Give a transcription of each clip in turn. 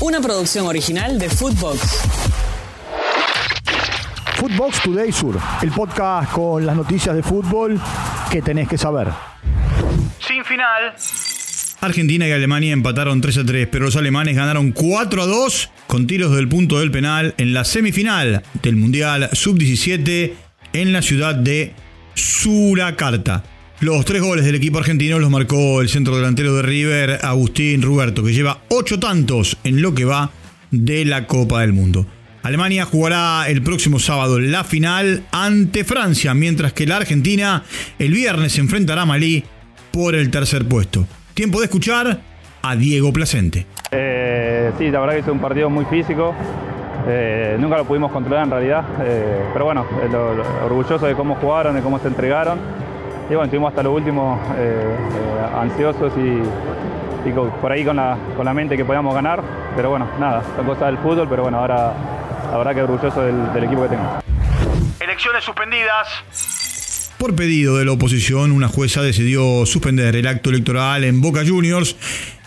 Una producción original de Footbox. Footbox Today Sur, el podcast con las noticias de fútbol que tenés que saber. Sin final. Argentina y Alemania empataron 3 a 3, pero los alemanes ganaron 4 a 2 con tiros del punto del penal en la semifinal del Mundial Sub-17 en la ciudad de Surakarta. Los tres goles del equipo argentino los marcó el centro delantero de River, Agustín Ruberto, que lleva 8 tantos en lo que va de la Copa del Mundo. Alemania jugará el próximo sábado la final ante Francia, mientras que la Argentina el viernes se enfrentará a Malí por el tercer puesto. Tiempo de escuchar a Diego Placente. Eh, sí, la verdad que es un partido muy físico. Eh, nunca lo pudimos controlar en realidad, eh, pero bueno, lo, orgulloso de cómo jugaron, de cómo se entregaron. Y bueno, estuvimos hasta lo último ansiosos y, y, por ahí con la, con la mente que podíamos ganar. Pero bueno, nada, son cosas del fútbol, pero bueno, ahora la verdad que orgulloso del, del equipo que tengo. Elecciones suspendidas. Por pedido de la oposición, una jueza decidió suspender el acto electoral en Boca Juniors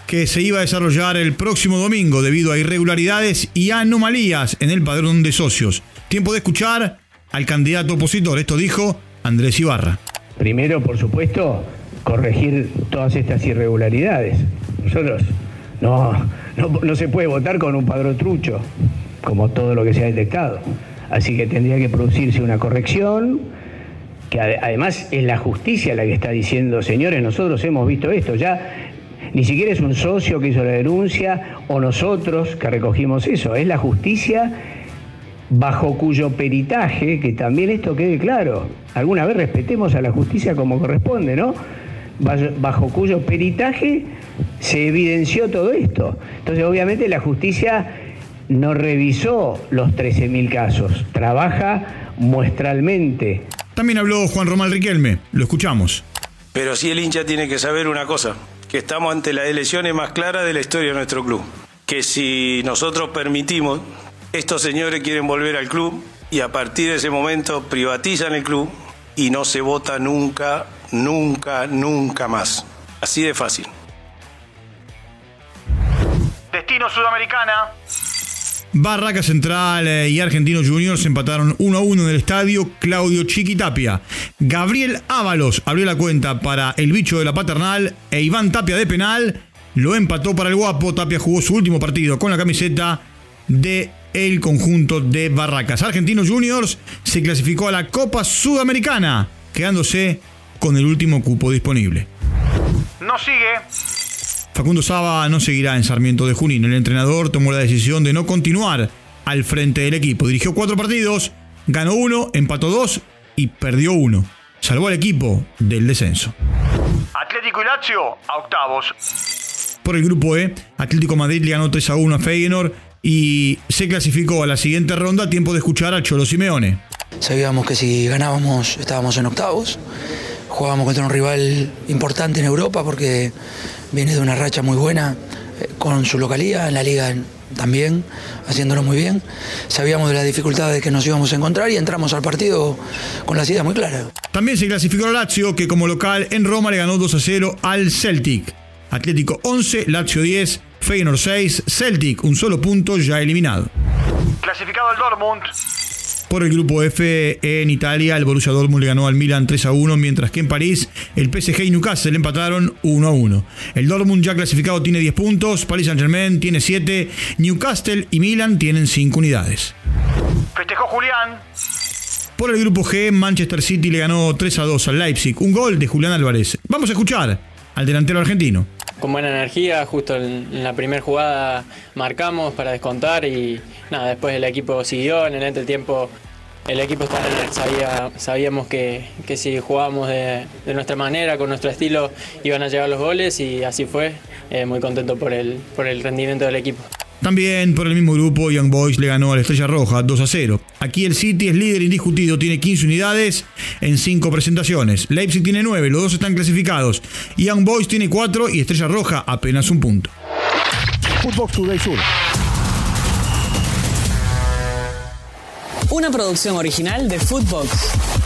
que se iba a desarrollar el próximo domingo debido a irregularidades y anomalías en el padrón de socios. Tiempo de escuchar al candidato opositor. Esto dijo Andrés Ibarra. Primero, por supuesto, corregir todas estas irregularidades. Nosotros no, no, se puede votar con un padrón trucho, como todo lo que se ha detectado. Así que tendría que producirse una corrección, que además es la justicia la que está diciendo, señores, nosotros hemos visto esto, ya ni siquiera es un socio que hizo la denuncia o nosotros que recogimos eso, es la justicia bajo cuyo peritaje, que también esto quede claro, alguna vez respetemos a la justicia como corresponde, ¿no? Bajo cuyo peritaje se evidenció todo esto. Entonces, obviamente, la justicia no revisó los 13.000 casos, trabaja muestralmente. También habló Juan Román Riquelme, lo escuchamos. Pero sí el hincha tiene que saber una cosa, que estamos ante las elecciones más claras de la historia de nuestro club. Que si nosotros permitimos, estos señores quieren volver al club y a partir de ese momento privatizan el club y no se vota nunca, nunca, nunca más. Así de fácil. Destino Sudamericana. Barraca Central eh, y Argentinos Juniors empataron 1 a 1 en el estadio Claudio Chiquitapia. Gabriel Ábalos abrió la cuenta para el bicho de la paternal e Iván Tapia de penal lo empató para el guapo. Tapia jugó su último partido con la camiseta de el conjunto de Barracas. Argentinos Juniors se clasificó a la Copa Sudamericana, quedándose con el último cupo disponible. No sigue. Facundo Saba no seguirá en Sarmiento de Junín. El entrenador tomó la decisión de no continuar al frente del equipo. Dirigió cuatro partidos, ganó uno, empató dos y perdió uno. Salvó al equipo del descenso. Atlético y Lazio a octavos. Por el grupo E, Atlético Madrid le ganó 3 a 1 a Feyenoord y se clasificó a la siguiente ronda a tiempo de escuchar a Cholo Simeone. Sabíamos que si ganábamos estábamos en octavos. Jugábamos contra un rival importante en Europa porque viene de una racha muy buena con su localidad, en la liga también, haciéndolo muy bien. Sabíamos de las dificultades que nos íbamos a encontrar y entramos al partido con las ideas muy claras. También se clasificó la Lazio, que como local en Roma le ganó 2 a 0 al Celtic. Atlético 11, Lazio 10, Feyenoord 6, Celtic un solo punto ya eliminado. Clasificado el Dortmund. Por el grupo F en Italia, el Borussia Dortmund le ganó al Milan 3 a 1, mientras que en París el PSG y Newcastle empataron 1 a 1. El Dortmund ya clasificado tiene 10 puntos, Paris Saint-Germain tiene 7, Newcastle y Milan tienen 5 unidades. Festejó Julián. Por el grupo G, Manchester City le ganó 3 a 2 al Leipzig, un gol de Julián Álvarez. Vamos a escuchar al delantero argentino. Con buena energía, justo en la primera jugada marcamos para descontar y nada, después el equipo siguió, en el entretiempo el equipo sabíamos que, que si jugábamos de, de, nuestra manera, con nuestro estilo, iban a llegar los goles y así fue. Eh, muy contento por el, por el rendimiento del equipo. También por el mismo grupo, Young Boys le ganó a la Estrella Roja 2 a 0. Aquí el City es líder indiscutido, tiene 15 unidades en 5 presentaciones. Leipzig tiene 9, los dos están clasificados. Young Boys tiene 4 y Estrella Roja apenas un punto. Footbox Today Sur. Una producción original de Footbox.